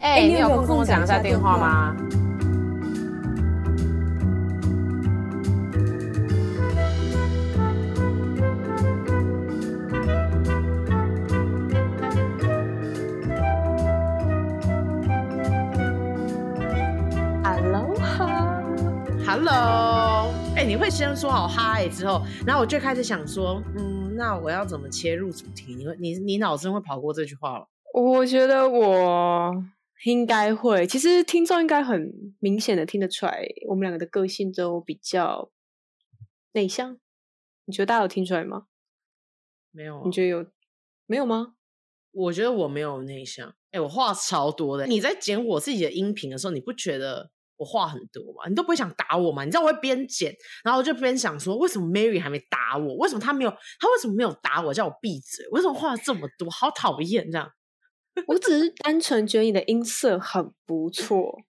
哎、欸，你有空跟我讲一下电话吗？Hello，Hello，哎，你会先说好嗨之后，然后我就开始想说，嗯，那我要怎么切入主题？你会，你你脑子会跑过这句话吗？我觉得我应该会，其实听众应该很明显的听得出来，我们两个的个性都比较内向。你觉得大家有听出来吗？没有啊。你觉得有？没有吗？我觉得我没有内向。哎，我话超多的。你在剪我自己的音频的时候，你不觉得我话很多吗？你都不会想打我吗？你知道我会边剪，然后我就边想说，为什么 Mary 还没打我？为什么他没有？他为什么没有打我？叫我闭嘴？为什么话这么多？好讨厌这样。我只是单纯觉得你的音色很不错，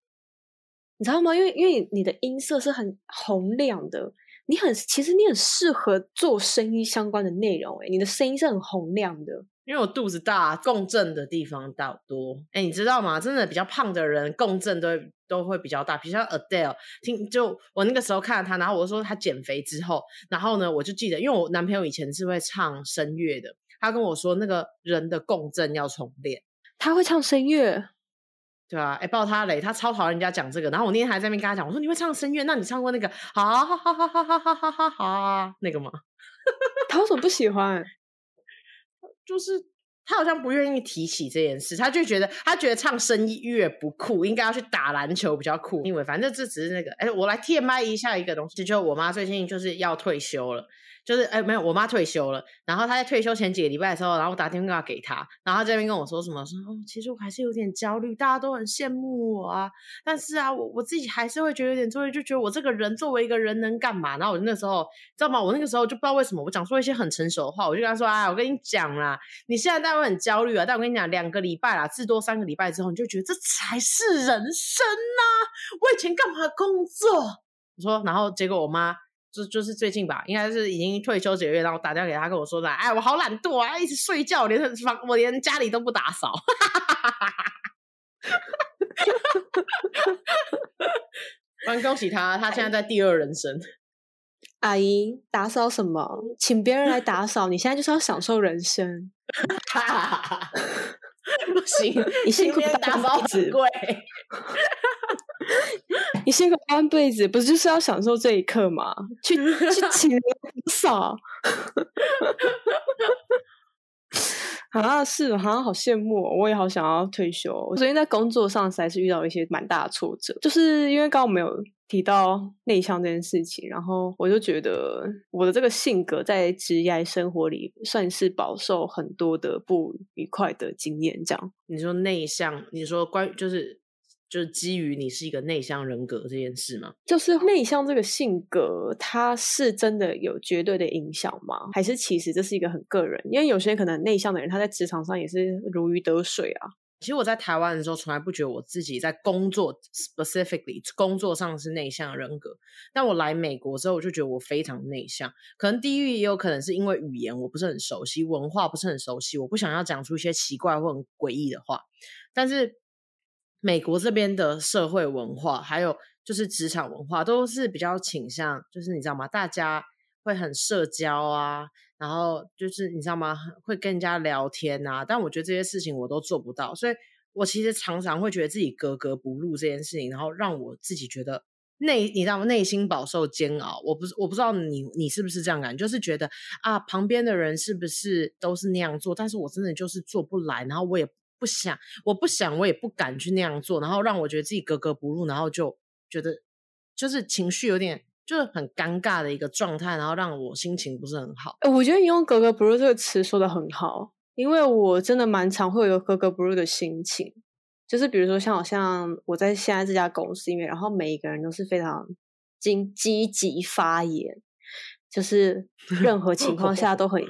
你知道吗？因为因为你的音色是很洪亮的，你很其实你很适合做声音相关的内容。诶，你的声音是很洪亮的。因为我肚子大，共振的地方大多。诶，你知道吗？真的比较胖的人共振都都会比较大。比如像 Adele，听就我那个时候看到他，然后我说他减肥之后，然后呢，我就记得，因为我男朋友以前是会唱声乐的，他跟我说那个人的共振要重练。他会唱声乐，对啊，哎，爆他雷，他超讨厌人家讲这个。然后我那天还在那边跟他讲，我说你会唱声乐，那你唱过那个好好好好好好好好好好那个吗？他为什么不喜欢？就是他好像不愿意提起这件事，他就觉得他觉得唱声乐不酷，应该要去打篮球比较酷。因为反正这只是那个，哎，我来 TMI 一下一个东西，就我妈最近就是要退休了。就是哎，没有，我妈退休了。然后她在退休前几个礼拜的时候，然后我打电话给她，然后她这边跟我说什么？说哦，其实我还是有点焦虑，大家都很羡慕我啊。但是啊，我我自己还是会觉得有点焦虑，就觉得我这个人作为一个人能干嘛？然后我那时候知道吗？我那个时候就不知道为什么，我讲说一些很成熟的话，我就跟她说啊，我跟你讲啦，你现在当然很焦虑啊，但我跟你讲，两个礼拜啦，至多三个礼拜之后，你就觉得这才是人生呐、我以前干嘛工作？我说，然后结果我妈。就就是最近吧，应该是已经退休几个月，然后打电话给他，跟我说的，哎，我好懒惰啊，一直睡觉，连房我连家里都不打扫。蛮恭喜他，他现在在第二人生。阿姨，打扫什么？请别人来打扫，你现在就是要享受人生。不行，你辛苦打扫纸贵。你辛苦搬被子，不就是要享受这一刻吗？去去请人扫。好 像是，好像好羡慕，我也好想要退休。我最近在工作上实在是遇到一些蛮大的挫折，就是因为刚刚没有提到内向这件事情，然后我就觉得我的这个性格在职业生活里算是饱受很多的不愉快的经验。这样，你说内向，你说关于就是。就是基于你是一个内向人格这件事吗？就是内向这个性格，它是真的有绝对的影响吗？还是其实这是一个很个人？因为有些可能内向的人，他在职场上也是如鱼得水啊。其实我在台湾的时候，从来不觉得我自己在工作 specifically 工作上是内向人格。但我来美国之后，我就觉得我非常内向。可能地域也有可能是因为语言我不是很熟悉，文化不是很熟悉，我不想要讲出一些奇怪或很诡异的话。但是。美国这边的社会文化，还有就是职场文化，都是比较倾向，就是你知道吗？大家会很社交啊，然后就是你知道吗？会跟人家聊天啊。但我觉得这些事情我都做不到，所以我其实常常会觉得自己格格不入这件事情，然后让我自己觉得内，你知道吗？内心饱受煎熬。我不是，我不知道你你是不是这样感，就是觉得啊，旁边的人是不是都是那样做，但是我真的就是做不来，然后我也。不想，我不想，我也不敢去那样做，然后让我觉得自己格格不入，然后就觉得就是情绪有点就是很尴尬的一个状态，然后让我心情不是很好。我觉得你用“格格不入”这个词说的很好，因为我真的蛮常会有格格不入的心情，就是比如说像好像我在现在这家公司里面，然后每一个人都是非常积积极发言，就是任何情况下都很。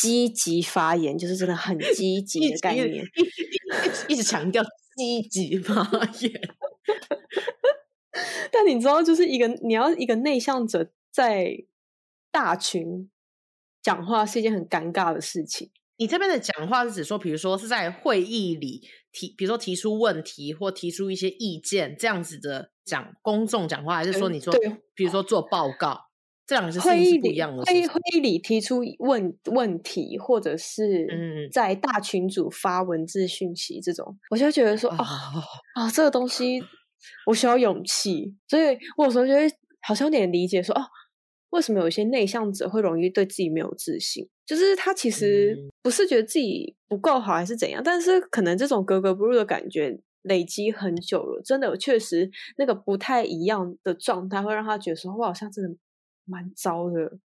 积极发言就是真的很积极的概念，一直一直强调积极发言。但你知道，就是一个你要一个内向者在大群讲话是一件很尴尬的事情。你这边的讲话是指说，比如说是在会议里提，比如说提出问题或提出一些意见这样子的讲公众讲话，还是说你说，比如说做报告，这两个是会议不一样的。会议会议里提出问问题，或者是在大群组发文字讯息这种，我就会觉得说，啊啊，这个东西我需要勇气，所以我有时候觉得好像有点理解说，哦。为什么有一些内向者会容易对自己没有自信？就是他其实不是觉得自己不够好，还是怎样？但是可能这种格格不入的感觉累积很久了，真的确实那个不太一样的状态，会让他觉得说：“我好像真的蛮糟的，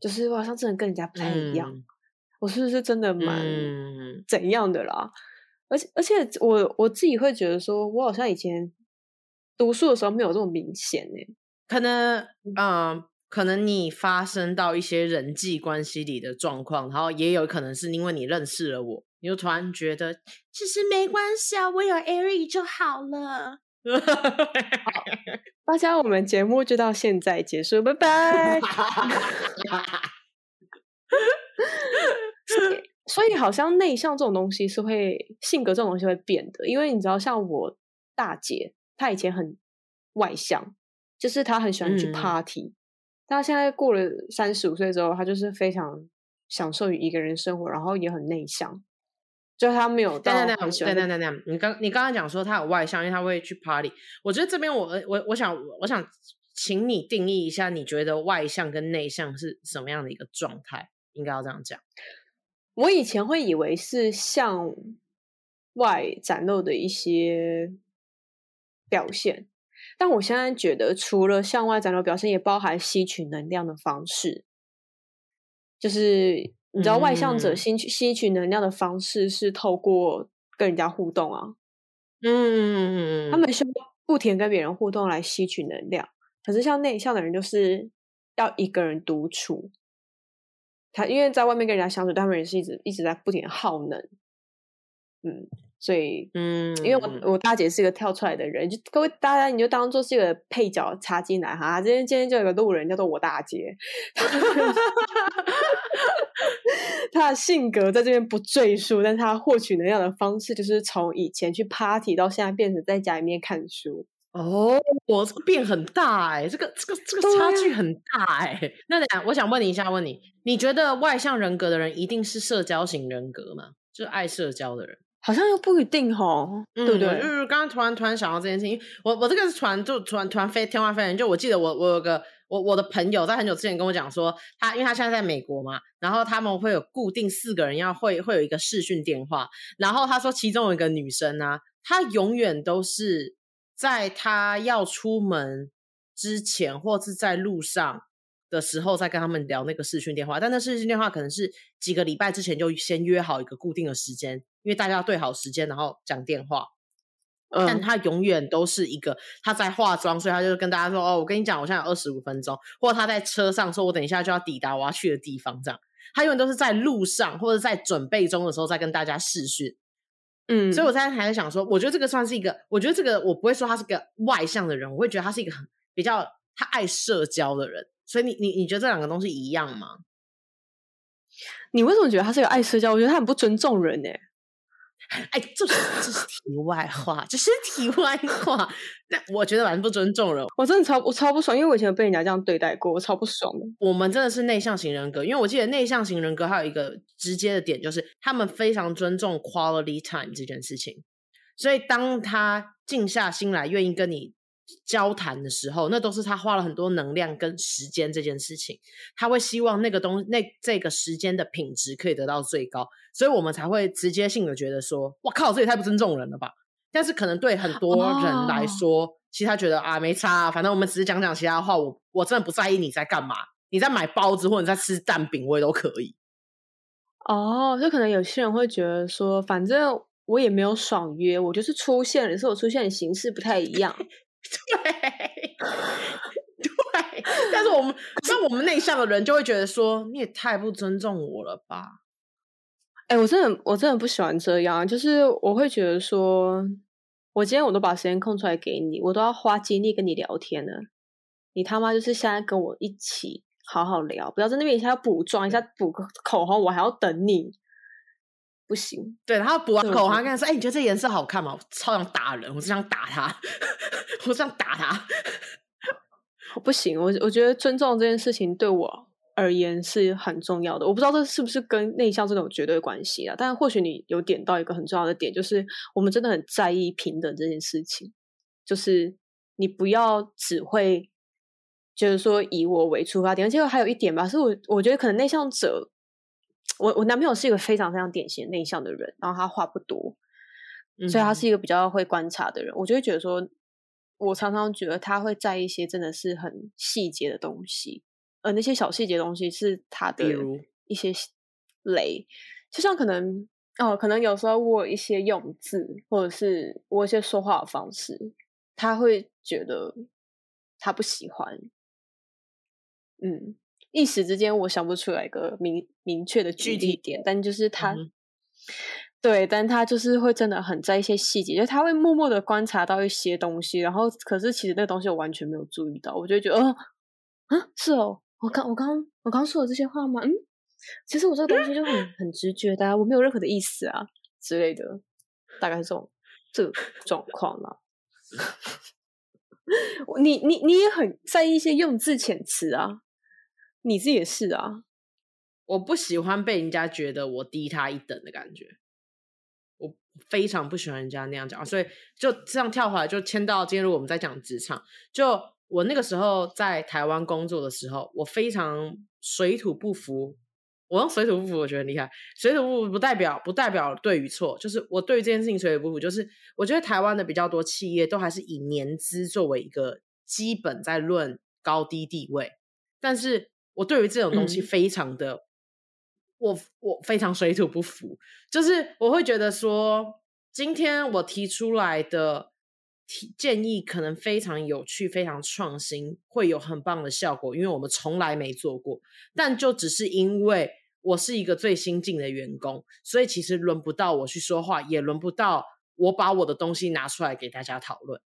就是我好像真的跟人家不太一样。嗯、我是不是真的蛮怎样的啦？”而且，而且我我自己会觉得说，我好像以前读书的时候没有这么明显呢、欸，可能嗯。呃可能你发生到一些人际关系里的状况，然后也有可能是因为你认识了我，你就突然觉得其实没关系啊，我有 Ari 就好了。好，大家，我们节目就到现在结束，拜拜。所以，好像内向这种东西是会性格这种东西会变的，因为你知道，像我大姐，她以前很外向，就是她很喜欢去 party。嗯他现在过了三十五岁之后，她就是非常享受于一个人生活，然后也很内向，就他没有。对对对你刚你刚刚讲说他有外向，因为他会去 party。我觉得这边我我我想我想请你定义一下，你觉得外向跟内向是什么样的一个状态？应该要这样讲。我以前会以为是向外展露的一些表现。但我现在觉得，除了向外展露表现，也包含吸取能量的方式。就是你知道，外向者吸取吸取能量的方式是透过跟人家互动啊。嗯他们需要不停跟别人互动来吸取能量。可是像内向的人，就是要一个人独处。他因为在外面跟人家相处，他们也是一直一直在不停耗能。嗯。所以，嗯，因为我我大姐是一个跳出来的人，就各位大家你就当做是一个配角插进来哈。今天今天就有个路人叫做我大姐，他的性格在这边不赘述，但他获取能量的方式就是从以前去 party 到现在变成在家里面看书。哦，我这个变很大哎、欸，这个这个这个差距很大哎、欸。那我想问你一下，问你，你觉得外向人格的人一定是社交型人格吗？就是爱社交的人？好像又不一定齁，对不对？就是刚刚突然突然想到这件事情，我我这个是突然就突然突然飞天外飞人，就我记得我我有个我我的朋友在很久之前跟我讲说，他因为他现在在美国嘛，然后他们会有固定四个人要会会有一个视讯电话，然后他说其中有一个女生呢、啊，她永远都是在她要出门之前或是在路上的时候再跟他们聊那个视讯电话，但那视讯电话可能是几个礼拜之前就先约好一个固定的时间。因为大家要对好时间，然后讲电话，嗯、但他永远都是一个他在化妆，所以他就跟大家说：“哦，我跟你讲，我现在有二十五分钟。”或者他在车上说：“我等一下就要抵达我要去的地方。”这样，他永远都是在路上或者在准备中的时候在跟大家视讯。嗯，所以我现在还在想说，我觉得这个算是一个，我觉得这个我不会说他是个外向的人，我会觉得他是一个很比较他爱社交的人。所以你你你觉得这两个东西一样吗？你为什么觉得他是个爱社交？我觉得他很不尊重人呢、欸。哎，这是这是题外话，这是题外话。那我觉得蛮不尊重人，我真的超我超不爽，因为我以前有被人家这样对待过，我超不爽的。我们真的是内向型人格，因为我记得内向型人格还有一个直接的点，就是他们非常尊重 quality time 这件事情。所以当他静下心来，愿意跟你。交谈的时候，那都是他花了很多能量跟时间这件事情，他会希望那个东那这个时间的品质可以得到最高，所以我们才会直接性的觉得说，哇靠，这也太不尊重人了吧？但是可能对很多人来说，oh. 其实他觉得啊，没差啊，反正我们只是讲讲其他话，我我真的不在意你在干嘛，你在买包子或者你在吃蛋饼，我也都可以。哦，oh, 就可能有些人会觉得说，反正我也没有爽约，我就是出现了，是我出现的形式不太一样。对，对，但是我们像我们内向的人就会觉得说，你也太不尊重我了吧？哎、我真的我真的不喜欢这样，就是我会觉得说，我今天我都把时间空出来给你，我都要花精力跟你聊天了，你他妈就是现在跟我一起好好聊，不要在那边一下要补妆，一下补个口红，我还要等你。不行。对，然后补完口，他跟他说：“哎、欸，你觉得这颜色好看吗？”我超想打人，我只想打他，我想打他。不行，我我觉得尊重这件事情对我而言是很重要的。我不知道这是不是跟内向这种绝对关系啊？但或许你有点到一个很重要的点，就是我们真的很在意平等这件事情。就是你不要只会，就是说以我为出发点。而且还有一点吧，是我我觉得可能内向者，我我男朋友是一个非常非常典型内向的人，然后他话不多，所以他是一个比较会观察的人。嗯、我就会觉得说。我常常觉得他会在意一些真的是很细节的东西，而那些小细节的东西是他的一些雷，就像可能哦，可能有时候我有一些用字，或者是我一些说话的方式，他会觉得他不喜欢。嗯，一时之间我想不出来一个明明确的具体点，但就是他。嗯对，但他就是会真的很在一些细节，就他会默默的观察到一些东西，然后可是其实那个东西我完全没有注意到，我就觉得，哦，啊，是哦，我刚我刚我刚说的这些话吗？嗯，其实我这个东西就很很直觉的啊，我没有任何的意思啊之类的，大概是这种这个状况啦。你你你也很在意一些用字遣词啊，你自己也是啊，我不喜欢被人家觉得我低他一等的感觉。我非常不喜欢人家那样讲，所以就这样跳回来，就牵到今天。如果我们在讲职场，就我那个时候在台湾工作的时候，我非常水土不服。我用水土不服，我觉得很厉害。水土不服不代表不代表对与错，就是我对于这件事情水土不服。就是我觉得台湾的比较多企业都还是以年资作为一个基本在论高低地位，但是我对于这种东西非常的。嗯我我非常水土不服，就是我会觉得说，今天我提出来的提建议可能非常有趣、非常创新，会有很棒的效果，因为我们从来没做过。但就只是因为我是一个最新进的员工，所以其实轮不到我去说话，也轮不到我把我的东西拿出来给大家讨论。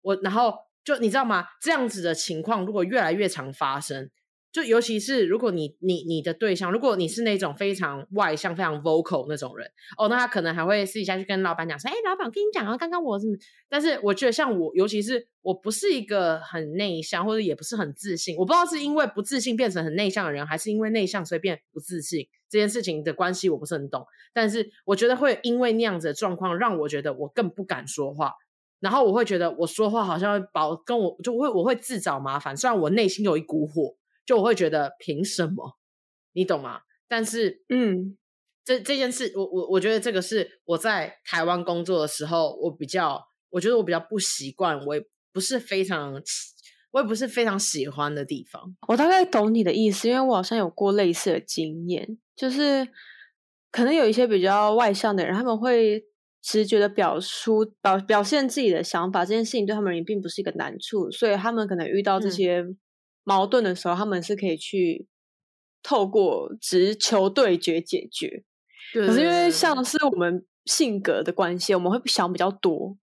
我然后就你知道吗？这样子的情况如果越来越常发生。就尤其是如果你你你的对象，如果你是那种非常外向、非常 vocal 那种人，哦，那他可能还会私底下去跟老板讲说：“哎，老板，我跟你讲啊，刚刚我是……但是我觉得像我，尤其是我不是一个很内向，或者也不是很自信。我不知道是因为不自信变成很内向的人，还是因为内向所以变不自信这件事情的关系，我不是很懂。但是我觉得会因为那样子的状况，让我觉得我更不敢说话，然后我会觉得我说话好像会把跟我就会我会自找麻烦，虽然我内心有一股火。就我会觉得凭什么，你懂吗？但是，嗯，这这件事，我我我觉得这个是我在台湾工作的时候，我比较，我觉得我比较不习惯，我也不是非常，我也不是非常喜欢的地方。我大概懂你的意思，因为我好像有过类似的经验，就是可能有一些比较外向的人，他们会直觉的表出表表现自己的想法，这件事情对他们也并不是一个难处，所以他们可能遇到这些。嗯矛盾的时候，他们是可以去透过直球对决解决。可是因为像是我们性格的关系，我们会想比较多，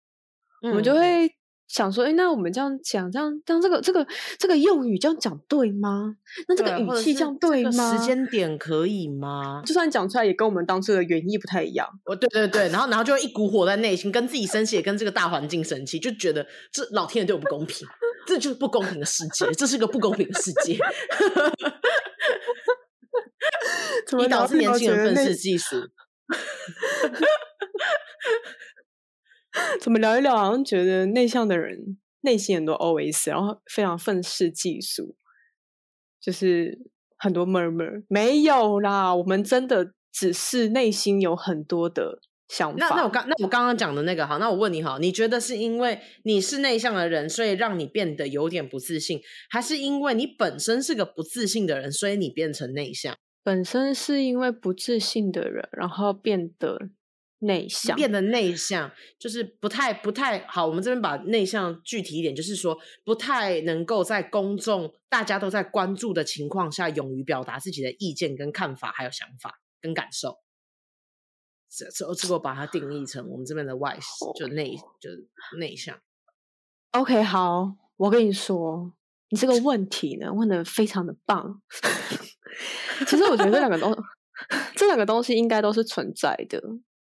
嗯、我们就会想说：“哎，那我们这样讲，这样，这样这个这个这个用语这样讲对吗？那这个语气这样对吗？时间点可以吗？就算讲出来，也跟我们当初的原意不太一样。”哦，对对对，然后然后就会一股火在内心，跟自己生气，也跟这个大环境生气，就觉得这老天爷对我不公平。这就是不公平的世界，这是个不公平的世界。你导致年轻人愤世嫉俗。怎么聊一聊，好像觉得内向的人内心很多 OS，然后非常愤世嫉俗，就是很多 murmur。没有啦，我们真的只是内心有很多的。想法。那那我刚那我刚刚讲的那个好，那我问你好，你觉得是因为你是内向的人，所以让你变得有点不自信，还是因为你本身是个不自信的人，所以你变成内向？本身是因为不自信的人，然后变得内向，变得内向就是不太不太好。我们这边把内向具体一点，就是说不太能够在公众大家都在关注的情况下，勇于表达自己的意见跟看法，还有想法跟感受。这这，如果把它定义成我们这边的外，就内就内向。OK，好，我跟你说，你这个问题呢问的非常的棒。其实我觉得这两个东 这两个东西应该都是存在的。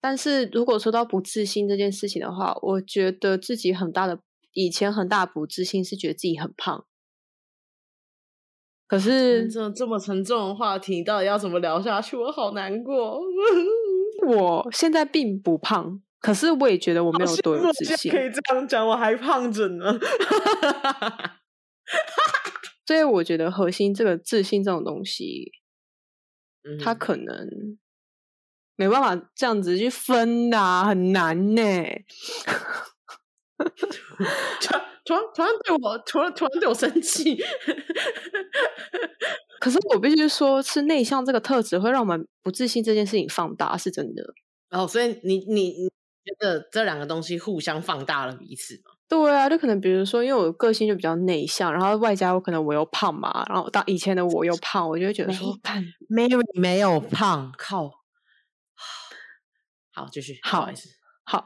但是如果说到不自信这件事情的话，我觉得自己很大的以前很大的不自信是觉得自己很胖。可是这这么沉重的话题，到底要怎么聊下去？我好难过。我现在并不胖，可是我也觉得我没有多有自信。可以这样讲，我还胖着呢。所以我觉得核心这个自信这种东西，嗯、它可能没办法这样子去分啊，很难呢。突然突然对我突然突然对我生气，可是我必须说，是内向这个特质会让我们不自信这件事情放大，是真的。哦，所以你你你觉得这两个东西互相放大了彼此吗？对啊，就可能比如说，因为我个性就比较内向，然后外加我可能我又胖嘛，然后当以前的我又胖，我就会觉得说，看 Mary 没有胖，靠，好继续，好，不好意思，好。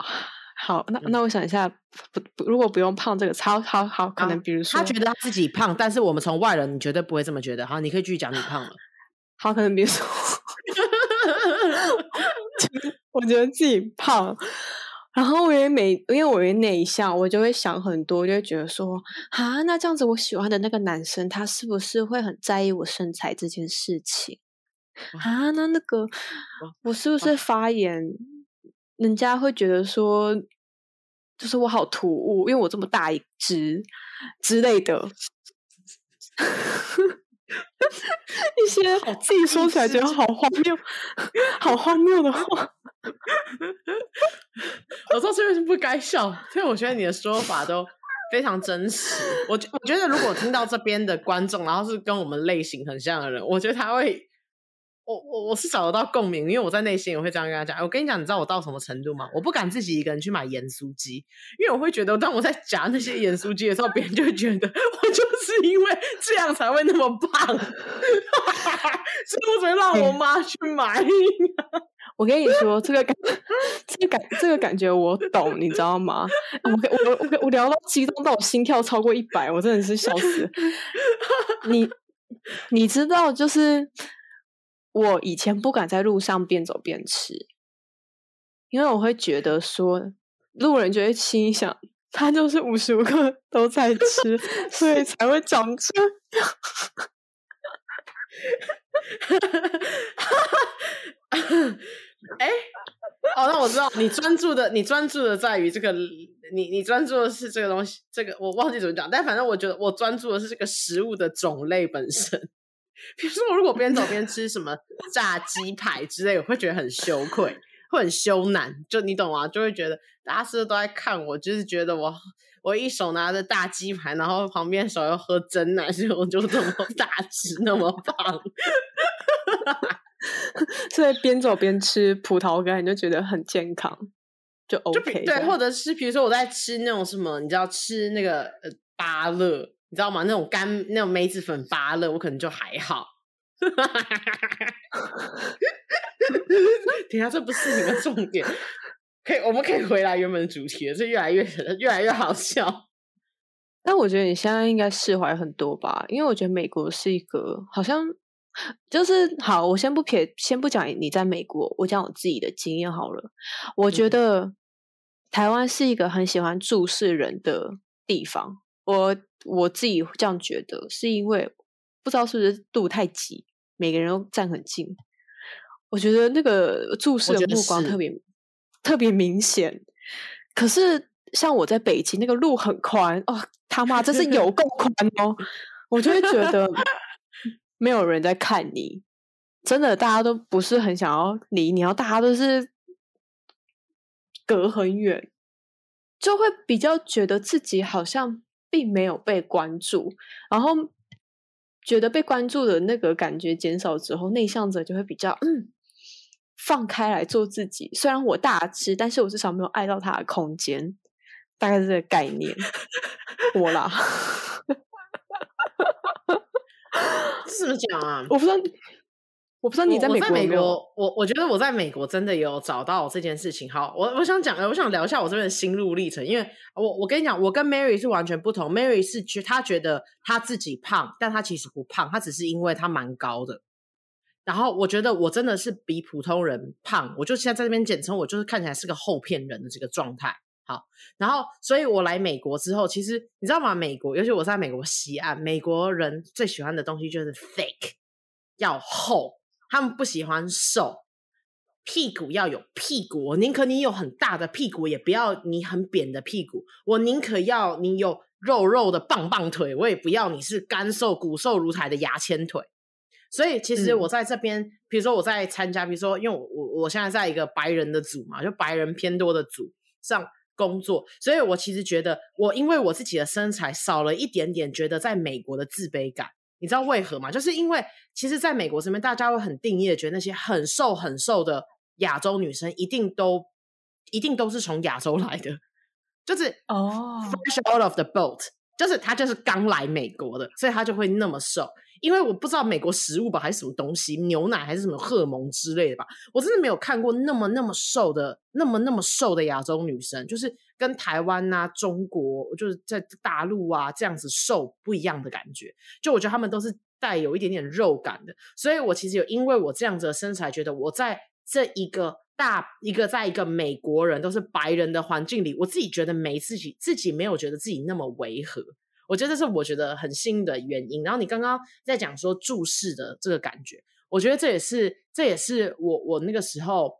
好，那那我想一下，不不，如果不用胖这个，超好好，可能比如说，他觉得他自己胖，但是我们从外人，你绝对不会这么觉得。好，你可以继续讲你胖了。好，可能比如说，我觉得自己胖，然后我也每，因为我也内向，我就会想很多，就会觉得说，啊，那这样子，我喜欢的那个男生，他是不是会很在意我身材这件事情？啊，那那个，我是不是发言，人家会觉得说。就是我好突兀，因为我这么大一只之类的，一些自己说起来觉得好荒谬、好荒谬的话。我说这边是不该笑，因为我觉得你的说法都非常真实。我觉我觉得如果听到这边的观众，然后是跟我们类型很像的人，我觉得他会。我我我是找得到共鸣，因为我在内心我会这样跟他讲。我跟你讲，你知道我到什么程度吗？我不敢自己一个人去买盐酥鸡，因为我会觉得，当我在夹那些盐酥鸡的时候，别人就会觉得我就是因为这样才会那么胖，所以我只会让我妈去买。我跟你说，这个感，这个感，这个感觉我懂，你知道吗？我我我我聊到激动到我心跳超过一百，我真的是笑死。你你知道就是。我以前不敢在路上边走边吃，因为我会觉得说，路人就会心想，他就是无时无刻都在吃，所以才会长这样。哎，哦，那我知道你专注的，你专注的在于这个，你你专注的是这个东西，这个我忘记怎么讲，但反正我觉得我专注的是这个食物的种类本身。比如说，我如果边走边吃什么炸鸡排之类，我会觉得很羞愧，会很羞赧。就你懂吗？就会觉得大家是不是都在看我？就是觉得我我一手拿着大鸡排，然后旁边手又喝真奶，所以我就这么大只，那么胖。所以边走边吃葡萄干，你就觉得很健康，就 OK 就。对，或者是比如说我在吃那种什么，你知道吃那个呃芭乐。你知道吗？那种干那种梅子粉芭乐，我可能就还好。等下，这不是你们重点。可以，我们可以回来原本的主题了。这越来越越来越好笑。但我觉得你现在应该释怀很多吧？因为我觉得美国是一个好像就是好。我先不撇，先不讲你在美国，我讲我自己的经验好了。我觉得台湾是一个很喜欢注视人的地方。我。我自己这样觉得，是因为不知道是不是路太挤，每个人都站很近。我觉得那个注视的目光特别特别明显。可是像我在北京，那个路很宽哦，他妈这是有够宽哦！我就会觉得没有人在看你，真的大家都不是很想要理你，然后大家都是隔很远，就会比较觉得自己好像。并没有被关注，然后觉得被关注的那个感觉减少之后，内向者就会比较嗯放开来做自己。虽然我大吃，但是我至少没有碍到他的空间，大概是这个概念。我啦，这怎么讲啊？我不知道。我不知道你在美国有有，我我我觉得我在美国真的有找到这件事情。好，我我想讲，我想聊一下我这边的心路历程，因为我我跟你讲，我跟 Mary 是完全不同。Mary 是觉她觉得她自己胖，但她其实不胖，她只是因为她蛮高的。然后我觉得我真的是比普通人胖，我就现在在这边简称我就是看起来是个厚片人的这个状态。好，然后所以我来美国之后，其实你知道吗？美国，尤其我在美国西岸，美国人最喜欢的东西就是 thick，要厚，他们不喜欢瘦，屁股要有屁股，我宁可你有很大的屁股，也不要你很扁的屁股，我宁可要你有肉肉的棒棒腿，我也不要你是干瘦骨瘦如柴的牙签腿。所以其实我在这边，比、嗯、如说我在参加，比如说因为我我我现在在一个白人的组嘛，就白人偏多的组上工作，所以我其实觉得我因为我自己的身材少了一点点，觉得在美国的自卑感，你知道为何吗？就是因为其实在美国这边，大家会很定义的觉得那些很瘦很瘦的亚洲女生一定都一定都是从亚洲来的，就是哦，fresh out of the boat，就是她就是刚来美国的，所以她就会那么瘦。因为我不知道美国食物吧，还是什么东西，牛奶还是什么荷尔蒙之类的吧，我真的没有看过那么那么瘦的，那么那么瘦的亚洲女生，就是跟台湾啊、中国，就是在大陆啊这样子瘦不一样的感觉。就我觉得他们都是带有一点点肉感的，所以我其实有因为我这样子的身材，觉得我在这一个大一个在一个美国人都是白人的环境里，我自己觉得没自己自己没有觉得自己那么违和。我觉得这是我觉得很幸运的原因。然后你刚刚在讲说注视的这个感觉，我觉得这也是这也是我我那个时候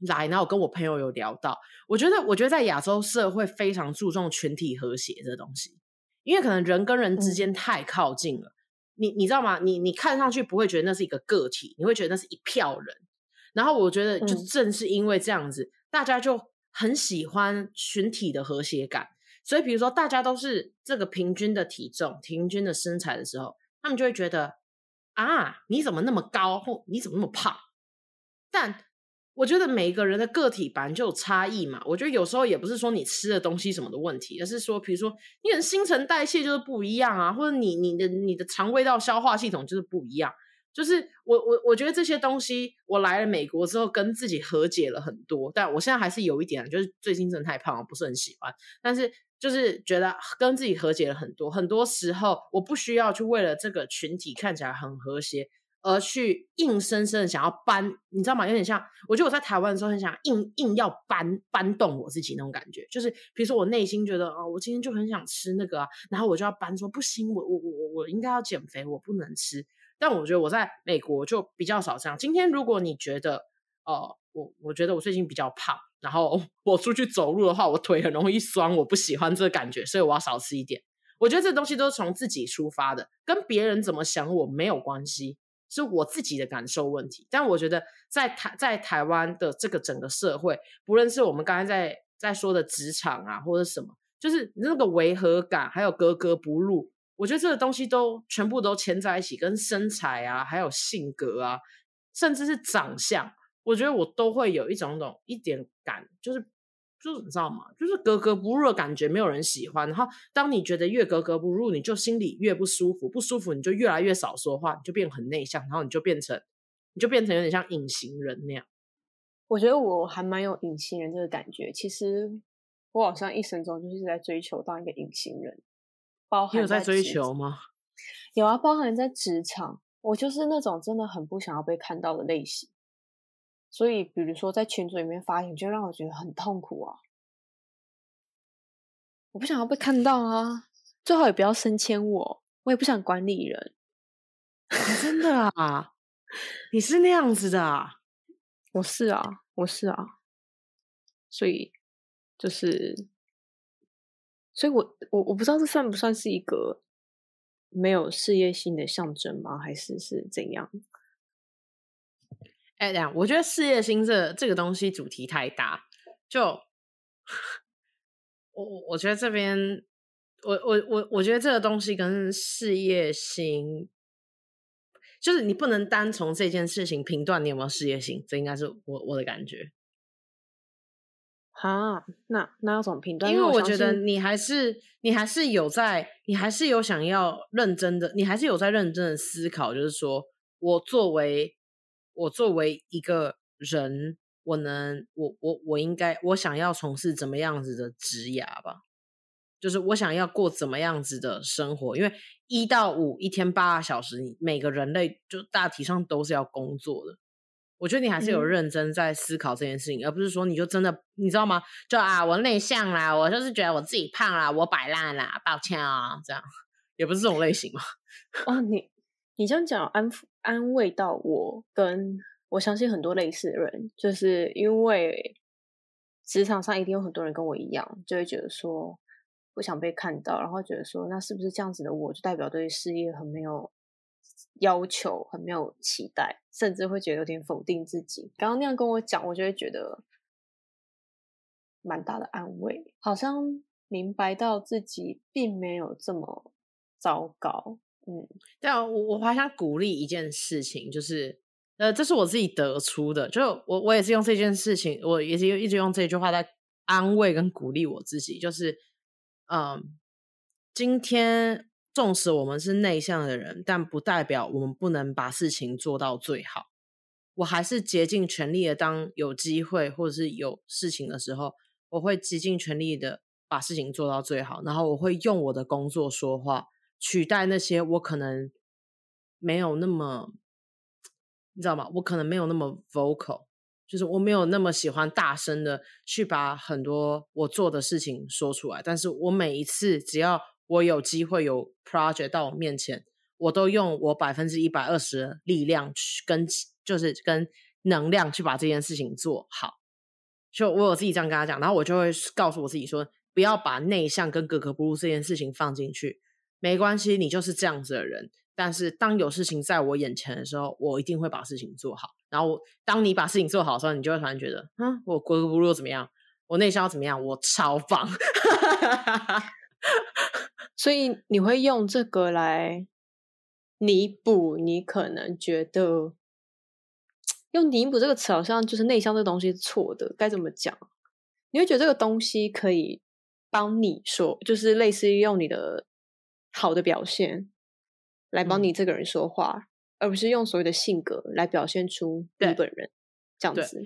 来，然后我跟我朋友有聊到，我觉得我觉得在亚洲社会非常注重群体和谐这东西，因为可能人跟人之间太靠近了，嗯、你你知道吗？你你看上去不会觉得那是一个个体，你会觉得那是一票人。然后我觉得就正是因为这样子，嗯、大家就很喜欢群体的和谐感。所以，比如说，大家都是这个平均的体重、平均的身材的时候，他们就会觉得啊，你怎么那么高，或你怎么那么胖？但我觉得每一个人的个体本来就有差异嘛。我觉得有时候也不是说你吃的东西什么的问题，而是说，比如说，你的新陈代谢就是不一样啊，或者你你的你的肠胃道消化系统就是不一样。就是我我我觉得这些东西，我来了美国之后跟自己和解了很多，但我现在还是有一点，就是最近真的太胖了，不是很喜欢。但是就是觉得跟自己和解了很多，很多时候我不需要去为了这个群体看起来很和谐而去硬生生的想要搬，你知道吗？有点像，我觉得我在台湾的时候很想硬硬要搬搬动我自己那种感觉，就是比如说我内心觉得啊、哦，我今天就很想吃那个啊，然后我就要搬说不行，我我我我应该要减肥，我不能吃。但我觉得我在美国就比较少这样。今天如果你觉得，呃，我我觉得我最近比较胖，然后我出去走路的话，我腿很容易酸，我不喜欢这个感觉，所以我要少吃一点。我觉得这东西都是从自己出发的，跟别人怎么想我没有关系，是我自己的感受问题。但我觉得在台在台湾的这个整个社会，不论是我们刚才在在说的职场啊，或者什么，就是那个违和感，还有格格不入。我觉得这个东西都全部都牵在一起，跟身材啊，还有性格啊，甚至是长相，我觉得我都会有一种种一点感，就是就是你知道吗？就是格格不入的感觉，没有人喜欢。然后当你觉得越格格不入，你就心里越不舒服，不舒服你就越来越少说话，你就变很内向，然后你就变成你就变成有点像隐形人那样。我觉得我还蛮有隐形人这个感觉。其实我好像一生中就是在追求当一个隐形人。包含在，你有在追求吗？有啊，包含在职场，我就是那种真的很不想要被看到的类型。所以，比如说在群组里面发言，就让我觉得很痛苦啊！我不想要被看到啊，最好也不要升迁我，我也不想管理人。真的啊？你是那样子的啊？我是啊，我是啊。所以，就是。所以我，我我我不知道这算不算是一个没有事业心的象征吗？还是是怎样？哎，这样，我觉得事业心这这个东西主题太大，就我我我觉得这边，我我我我觉得这个东西跟事业心，就是你不能单从这件事情评断你有没有事业心，这应该是我我的感觉。啊，那那要怎么评断？因为我觉得你还是你还是有在，你还是有想要认真的，你还是有在认真的思考，就是说我作为我作为一个人，我能我我我应该我想要从事怎么样子的职涯吧？就是我想要过怎么样子的生活，因为一到五一天八个小时，你每个人类就大体上都是要工作的。我觉得你还是有认真在思考这件事情，嗯、而不是说你就真的你知道吗？就啊，我内向啦，我就是觉得我自己胖啦，我摆烂啦，抱歉啊，这样也不是这种类型嘛。哦，你你这样讲安抚安慰到我，跟我相信很多类似的人，就是因为职场上一定有很多人跟我一样，就会觉得说不想被看到，然后觉得说那是不是这样子的我就代表对事业很没有要求，很没有期待，甚至会觉得有点否定自己。刚刚那样跟我讲，我就会觉得蛮大的安慰，好像明白到自己并没有这么糟糕。嗯，但我我还想鼓励一件事情，就是呃，这是我自己得出的，就我我也是用这件事情，我也是一直用这句话在安慰跟鼓励我自己，就是嗯，今天纵使我们是内向的人，但不代表我们不能把事情做到最好。我还是竭尽全力的，当有机会或者是有事情的时候，我会竭尽全力的把事情做到最好，然后我会用我的工作说话。取代那些我可能没有那么，你知道吗？我可能没有那么 vocal，就是我没有那么喜欢大声的去把很多我做的事情说出来。但是我每一次只要我有机会有 project 到我面前，我都用我百分之一百二十的力量去跟，就是跟能量去把这件事情做好。就我有自己这样跟他讲，然后我就会告诉我自己说，不要把内向跟格格不入这件事情放进去。没关系，你就是这样子的人。但是当有事情在我眼前的时候，我一定会把事情做好。然后当你把事情做好的时候，你就会突然觉得，嗯，我格格不入怎么样？我内向怎么样？我超棒。所以你会用这个来弥补你可能觉得用弥补这个词好像就是内向这东西是错的，该怎么讲？你会觉得这个东西可以帮你说，就是类似于用你的。好的表现来帮你这个人说话，嗯、而不是用所谓的性格来表现出你本人这样子。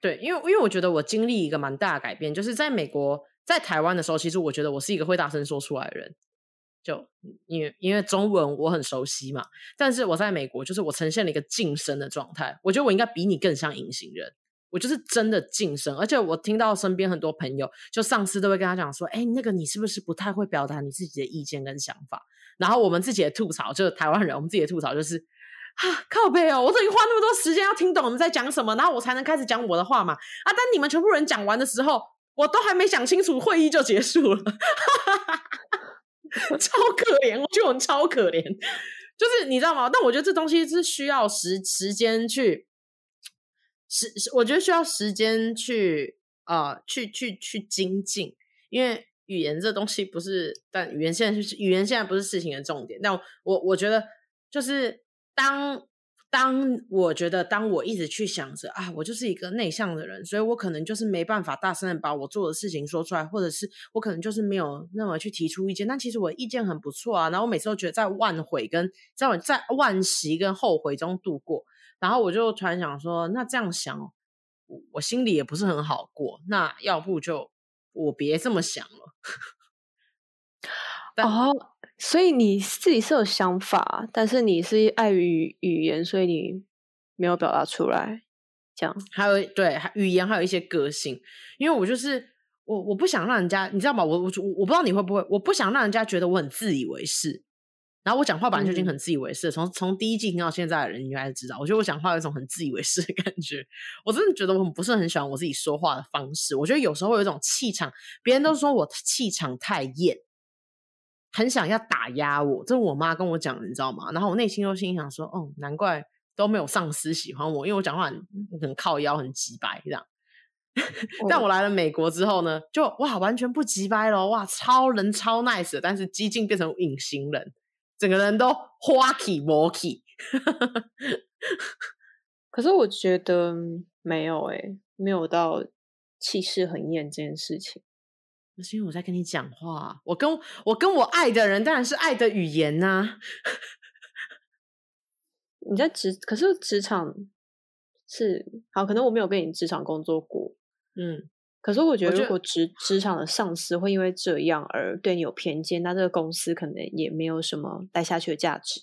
对，因为因为我觉得我经历一个蛮大的改变，就是在美国、在台湾的时候，其实我觉得我是一个会大声说出来的人，就因为因为中文我很熟悉嘛。但是我在美国，就是我呈现了一个噤声的状态。我觉得我应该比你更像隐形人。我就是真的晋升，而且我听到身边很多朋友，就上司都会跟他讲说：“哎，那个你是不是不太会表达你自己的意见跟想法？”然后我们自己的吐槽，就是台湾人，我们自己的吐槽就是：“啊，靠背哦，我等于花那么多时间要听懂你们在讲什么，然后我才能开始讲我的话嘛。啊，但你们全部人讲完的时候，我都还没想清楚，会议就结束了，超可怜，我觉得我们超可怜，就是你知道吗？但我觉得这东西是需要时时间去。时，我觉得需要时间去啊、去去去精进，因为语言这东西不是，但语言现在是语言现在不是事情的重点。但我我觉得，就是当当我觉得，当我一直去想着啊，我就是一个内向的人，所以我可能就是没办法大声的把我做的事情说出来，或者是我可能就是没有那么去提出意见。但其实我意见很不错啊，然后我每次都觉得在万悔跟在在惋惜跟后悔中度过。然后我就突然想说，那这样想，我心里也不是很好过。那要不就我别这么想了。哦，所以你自己是有想法，但是你是碍于语言，所以你没有表达出来。这样还有对语言还有一些个性，因为我就是我，我不想让人家，你知道吗？我我我不知道你会不会，我不想让人家觉得我很自以为是。然后我讲话本来就已经很自以为是，从、嗯、从第一季听到现在的人应该知道，我觉得我讲话有一种很自以为是的 感觉。我真的觉得我很不是很喜欢我自己说话的方式。我觉得有时候有一种气场，别人都说我气场太艳，很想要打压我。这是我妈跟我讲的，你知道吗？然后我内心又心想说，哦，难怪都没有上司喜欢我，因为我讲话很很靠腰，很直白这样。但我来了美国之后呢，就哇，完全不直白了，哇，超人超 nice，但是激进变成隐形人。整个人都花气魔气，可是我觉得没有诶、欸，没有到气势很艳这件事情。那是因为我在跟你讲话，我跟我跟我爱的人当然是爱的语言呐、啊。你在职，可是职场是好，可能我没有跟你职场工作过，嗯，可是我觉得，如果职职场的上司会因为这样而对你有偏见，那这个公司可能也没有什么待下去的价值。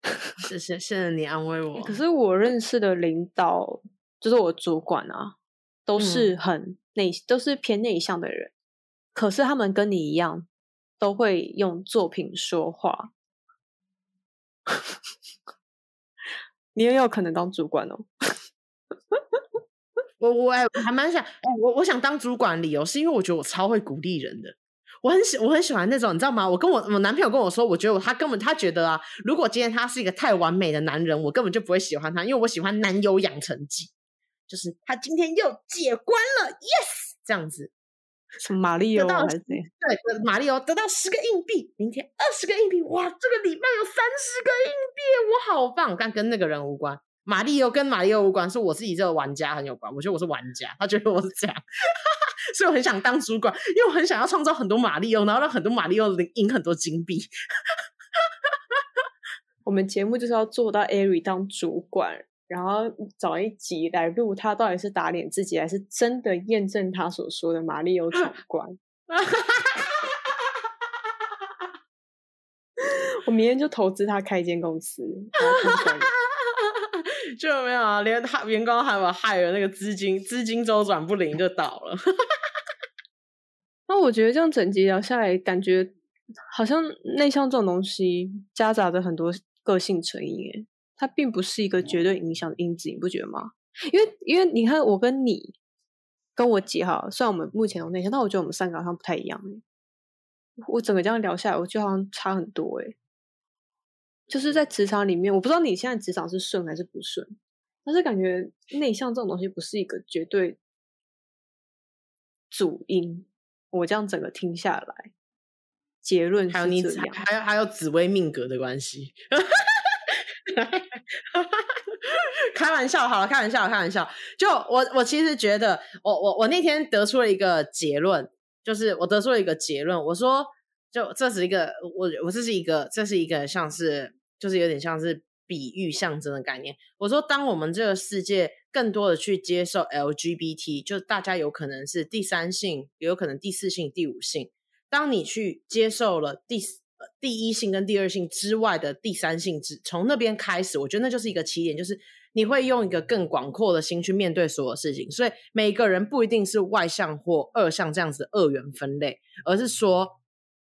谢谢，谢谢你安慰我。可是我认识的领导，就是我主管啊，都是很内，嗯、都是偏内向的人。可是他们跟你一样，都会用作品说话。你也有可能当主管哦。我我还蛮想，我我想当主管，理由是因为我觉得我超会鼓励人的，我很喜我很喜欢那种，你知道吗？我跟我我男朋友跟我说，我觉得我他根本他觉得啊，如果今天他是一个太完美的男人，我根本就不会喜欢他，因为我喜欢男友养成记，就是他今天又解关了，yes，这样子。什么马里奥还是？对，马里奥得到十个硬币，明天二十个硬币，哇，这个礼拜有三十个硬币，我好棒！但跟那个人无关。马里奥跟马里奥无关，是我自己这个玩家很有关。我觉得我是玩家，他觉得我是这样，所以我很想当主管，因为我很想要创造很多马里奥，然后让很多马里奥赢很多金币。我们节目就是要做到艾瑞当主管，然后找一集来录他到底是打脸自己，还是真的验证他所说的马里奥主管。我明天就投资他开一间公司。就没有啊，连他员工还有害了那个资金，资金周转不灵就倒了。那我觉得这样整集聊下来，感觉好像内向这种东西夹杂着很多个性成因，诶，它并不是一个绝对影响的因子，你不觉得吗？因为因为你看，我跟你跟我姐哈，虽然我们目前有内向，但我觉得我们三个好像不太一样。我整个这样聊下来，我觉得好像差很多诶。就是在职场里面，我不知道你现在职场是顺还是不顺，但是感觉内向这种东西不是一个绝对主因。我这样整个听下来，结论是这样。还有你，还有还有紫薇命格的关系。开玩笑好了，开玩笑，开玩笑。就我我其实觉得，我我我那天得出了一个结论，就是我得出了一个结论，我说，就这是一个我我这是一个这是一个像是。就是有点像是比喻象征的概念。我说，当我们这个世界更多的去接受 LGBT，就大家有可能是第三性，也有可能第四性、第五性。当你去接受了第第一性跟第二性之外的第三性之，从那边开始，我觉得那就是一个起点，就是你会用一个更广阔的心去面对所有事情。所以每个人不一定是外向或二向这样子的二元分类，而是说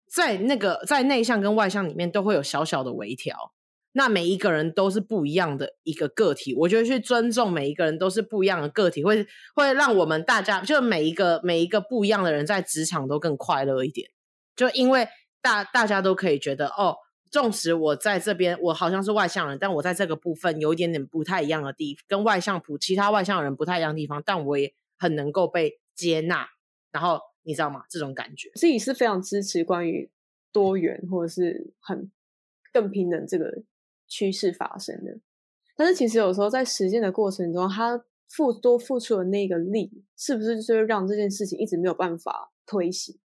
在那个在内向跟外向里面都会有小小的微调。那每一个人都是不一样的一个个体，我觉得去尊重每一个人都是不一样的个体，会会让我们大家就每一个每一个不一样的人在职场都更快乐一点。就因为大大家都可以觉得哦，纵使我在这边我好像是外向人，但我在这个部分有一点点不太一样的地，跟外向普其他外向人不太一样的地方，但我也很能够被接纳。然后你知道吗？这种感觉，自己是非常支持关于多元或者是很更平等这个。趋势发生的，但是其实有时候在实践的过程中，他付多付出的那个力，是不是就是让这件事情一直没有办法推行？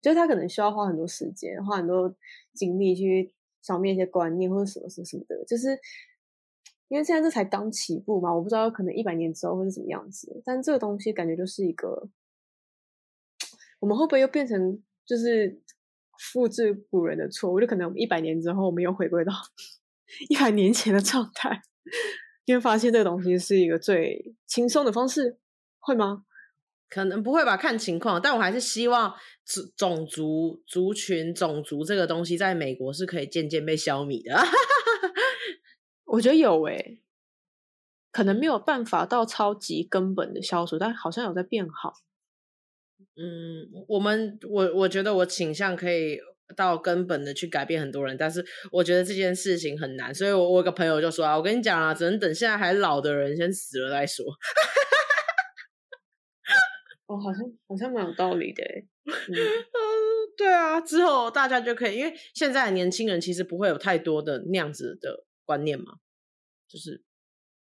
就是他可能需要花很多时间，花很多精力去消灭一些观念或者什么什么什么的。就是因为现在这才刚起步嘛，我不知道可能一百年之后会是什么样子。但这个东西感觉就是一个，我们会不会又变成就是复制古人的错误？就可能我们一百年之后，我们又回归到。一百年前的状态，因为发现这个东西是一个最轻松的方式，会吗？可能不会吧，看情况。但我还是希望种种族、族群、种族这个东西在美国是可以渐渐被消弭的。我觉得有诶、欸，可能没有办法到超级根本的消除，但好像有在变好。嗯，我们我我觉得我倾向可以。到根本的去改变很多人，但是我觉得这件事情很难，所以我我有个朋友就说啊，我跟你讲啊，只能等现在还老的人先死了再说。哦，好像好像蛮有道理的，嗯，对啊，之后大家就可以，因为现在的年轻人其实不会有太多的那样子的观念嘛，就是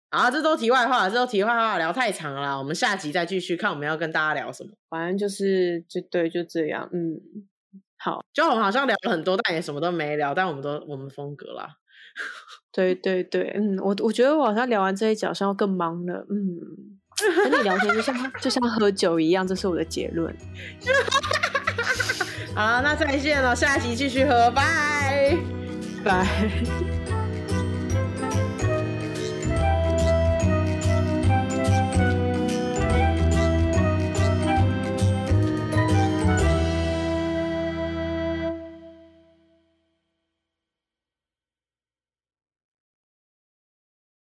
啊，这都题外话，这都题外话，聊太长了啦，我们下集再继续看我们要跟大家聊什么，反正就是就对，就这样，嗯。好。就我们好像聊了很多但也什么都没聊但我们都我们风格啦。对对对嗯我我觉得我好像聊完这一脚好像要更忙了嗯。跟你聊天就像就像喝酒一样这是我的结论。好那再见了下一集继续喝拜。拜。